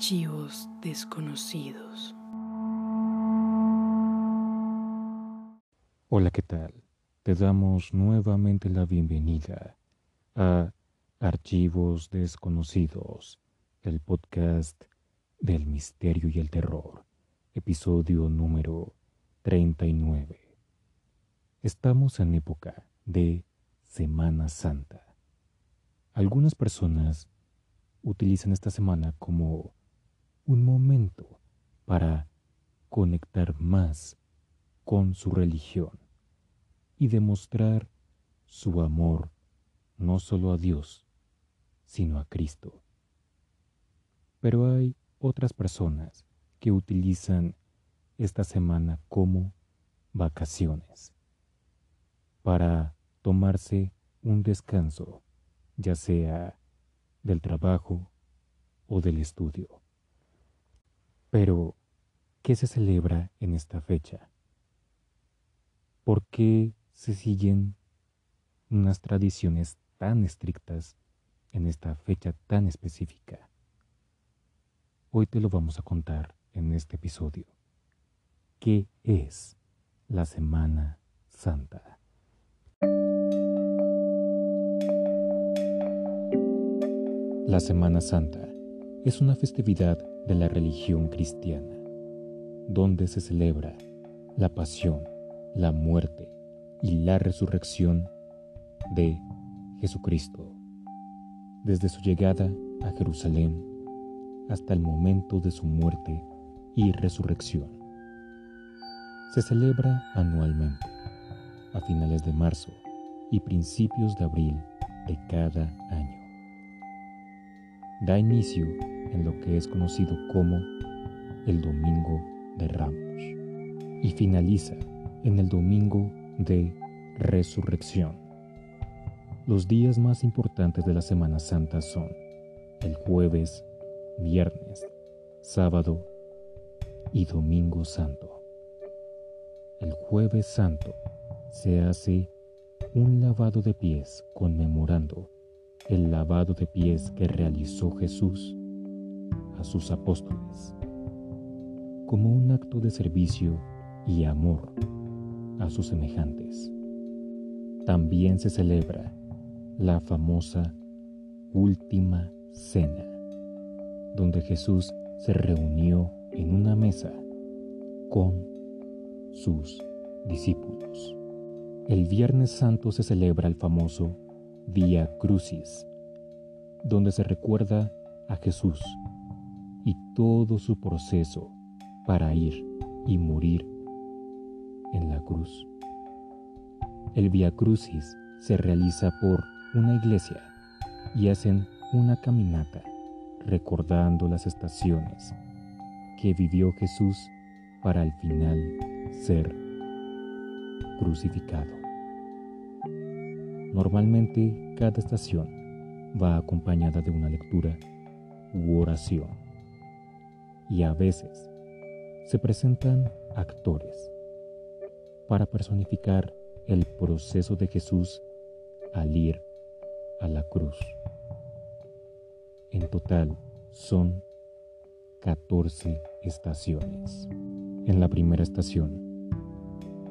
Archivos desconocidos. Hola, ¿qué tal? Te damos nuevamente la bienvenida a Archivos desconocidos, el podcast del misterio y el terror, episodio número 39. Estamos en época de Semana Santa. Algunas personas utilizan esta semana como un momento para conectar más con su religión y demostrar su amor no solo a Dios, sino a Cristo. Pero hay otras personas que utilizan esta semana como vacaciones para tomarse un descanso, ya sea del trabajo o del estudio. Pero, ¿qué se celebra en esta fecha? ¿Por qué se siguen unas tradiciones tan estrictas en esta fecha tan específica? Hoy te lo vamos a contar en este episodio. ¿Qué es la Semana Santa? La Semana Santa es una festividad de la religión cristiana, donde se celebra la pasión, la muerte y la resurrección de Jesucristo, desde su llegada a Jerusalén hasta el momento de su muerte y resurrección. Se celebra anualmente, a finales de marzo y principios de abril de cada año da inicio en lo que es conocido como el Domingo de Ramos y finaliza en el Domingo de Resurrección. Los días más importantes de la Semana Santa son el jueves, viernes, sábado y domingo santo. El jueves santo se hace un lavado de pies conmemorando el lavado de pies que realizó Jesús a sus apóstoles, como un acto de servicio y amor a sus semejantes. También se celebra la famosa Última Cena, donde Jesús se reunió en una mesa con sus discípulos. El Viernes Santo se celebra el famoso Via Crucis, donde se recuerda a Jesús y todo su proceso para ir y morir en la cruz. El Via Crucis se realiza por una iglesia y hacen una caminata recordando las estaciones que vivió Jesús para al final ser crucificado. Normalmente cada estación va acompañada de una lectura u oración y a veces se presentan actores para personificar el proceso de Jesús al ir a la cruz. En total son 14 estaciones. En la primera estación,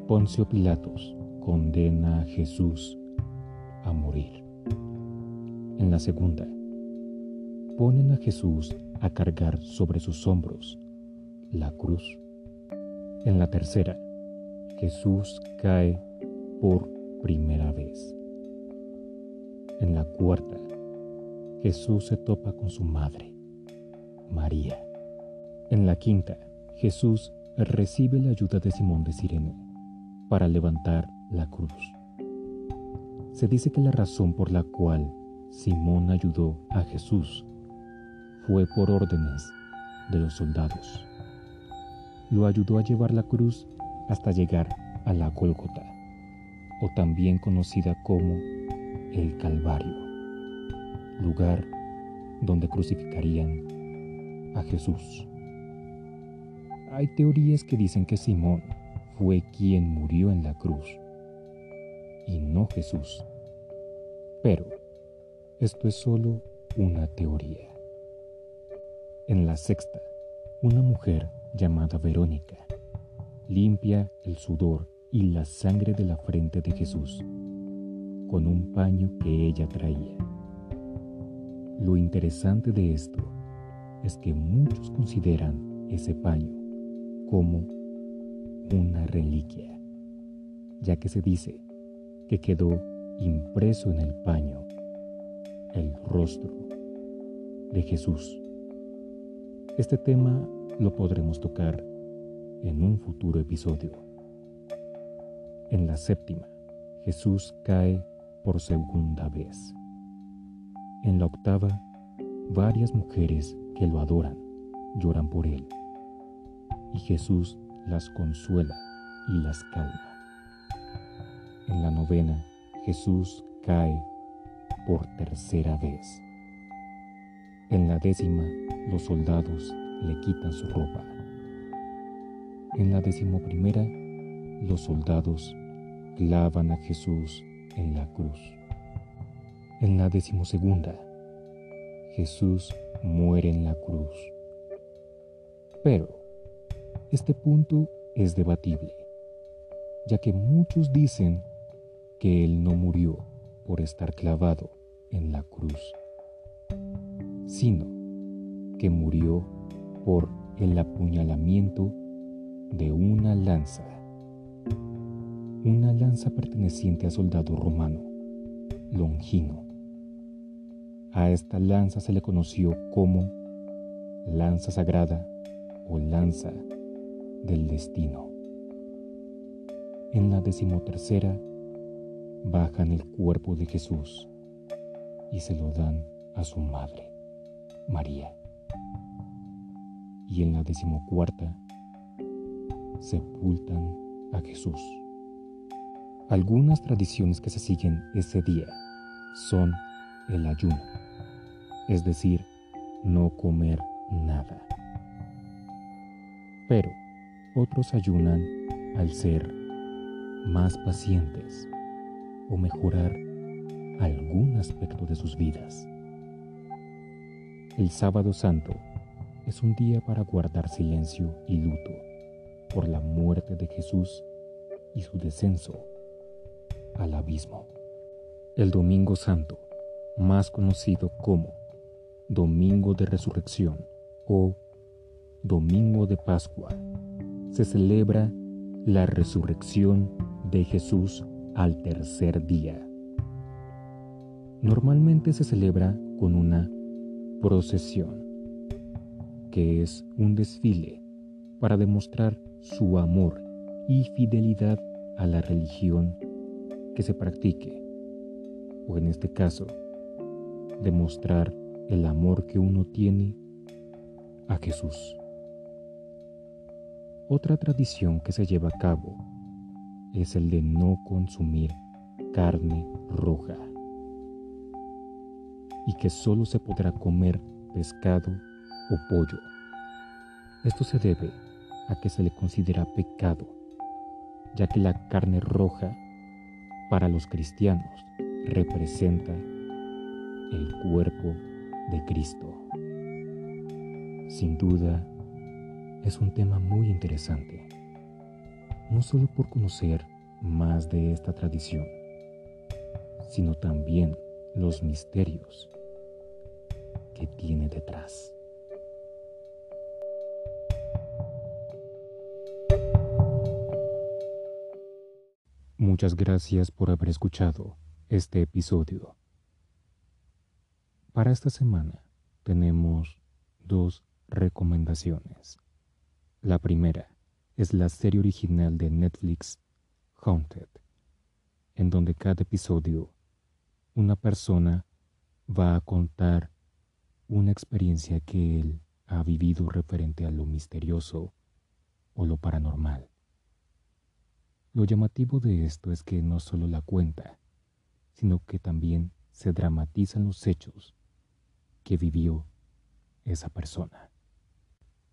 Poncio Pilatos condena a Jesús a morir. En la segunda, ponen a Jesús a cargar sobre sus hombros la cruz. En la tercera, Jesús cae por primera vez. En la cuarta, Jesús se topa con su madre, María. En la quinta, Jesús recibe la ayuda de Simón de Sirene para levantar la cruz. Se dice que la razón por la cual Simón ayudó a Jesús fue por órdenes de los soldados. Lo ayudó a llevar la cruz hasta llegar a la Gólgota, o también conocida como el Calvario, lugar donde crucificarían a Jesús. Hay teorías que dicen que Simón fue quien murió en la cruz y no Jesús. Pero esto es solo una teoría. En la sexta, una mujer llamada Verónica limpia el sudor y la sangre de la frente de Jesús con un paño que ella traía. Lo interesante de esto es que muchos consideran ese paño como una reliquia, ya que se dice que quedó impreso en el paño el rostro de Jesús. Este tema lo podremos tocar en un futuro episodio. En la séptima, Jesús cae por segunda vez. En la octava, varias mujeres que lo adoran lloran por él y Jesús las consuela y las calma. En la novena, Jesús cae por tercera vez. En la décima, los soldados le quitan su ropa. En la decimoprimera, los soldados clavan a Jesús en la cruz. En la decimosegunda, Jesús muere en la cruz. Pero este punto es debatible, ya que muchos dicen que Él no murió por estar clavado en la cruz, que murió por el apuñalamiento de una lanza, una lanza perteneciente a soldado romano, Longino. A esta lanza se le conoció como lanza sagrada o lanza del destino. En la decimotercera bajan el cuerpo de Jesús y se lo dan a su madre, María. Y en la decimocuarta sepultan a Jesús. Algunas tradiciones que se siguen ese día son el ayuno, es decir, no comer nada. Pero otros ayunan al ser más pacientes o mejorar algún aspecto de sus vidas. El sábado santo es un día para guardar silencio y luto por la muerte de Jesús y su descenso al abismo. El domingo santo, más conocido como Domingo de Resurrección o Domingo de Pascua, se celebra la resurrección de Jesús al tercer día. Normalmente se celebra con una procesión, que es un desfile para demostrar su amor y fidelidad a la religión que se practique, o en este caso, demostrar el amor que uno tiene a Jesús. Otra tradición que se lleva a cabo es el de no consumir carne roja y que solo se podrá comer pescado o pollo. Esto se debe a que se le considera pecado, ya que la carne roja para los cristianos representa el cuerpo de Cristo. Sin duda, es un tema muy interesante, no solo por conocer más de esta tradición, sino también los misterios tiene detrás. Muchas gracias por haber escuchado este episodio. Para esta semana tenemos dos recomendaciones. La primera es la serie original de Netflix Haunted, en donde cada episodio una persona va a contar una experiencia que él ha vivido referente a lo misterioso o lo paranormal. Lo llamativo de esto es que no solo la cuenta, sino que también se dramatizan los hechos que vivió esa persona.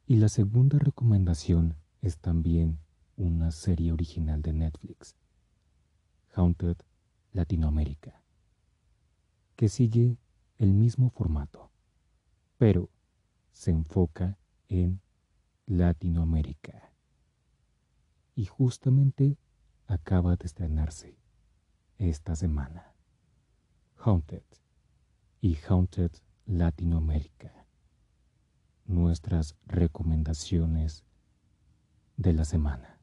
Y la segunda recomendación es también una serie original de Netflix, Haunted Latinoamérica, que sigue el mismo formato, pero se enfoca en Latinoamérica. Y justamente acaba de estrenarse esta semana. Haunted y Haunted Latinoamérica. Nuestras recomendaciones de la semana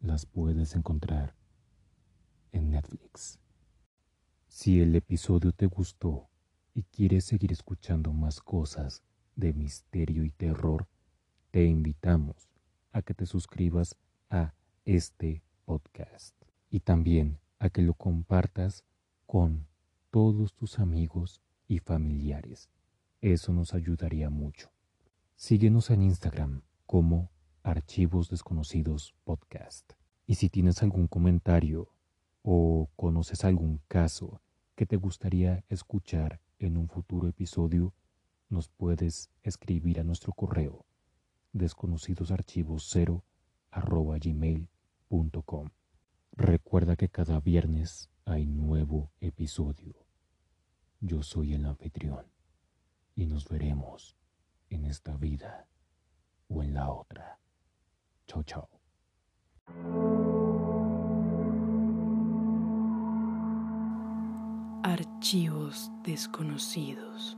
las puedes encontrar en Netflix. Si el episodio te gustó y quieres seguir escuchando más cosas de misterio y terror, te invitamos a que te suscribas a este podcast y también a que lo compartas con todos tus amigos y familiares. Eso nos ayudaría mucho. Síguenos en Instagram como Archivos Desconocidos Podcast. Y si tienes algún comentario o conoces algún caso que te gustaría escuchar en un futuro episodio, nos puedes escribir a nuestro correo desconocidosarchivos0 gmail.com. Recuerda que cada viernes hay nuevo episodio. Yo soy el anfitrión y nos veremos en esta vida o en la otra. Chao, chao. Archivos desconocidos.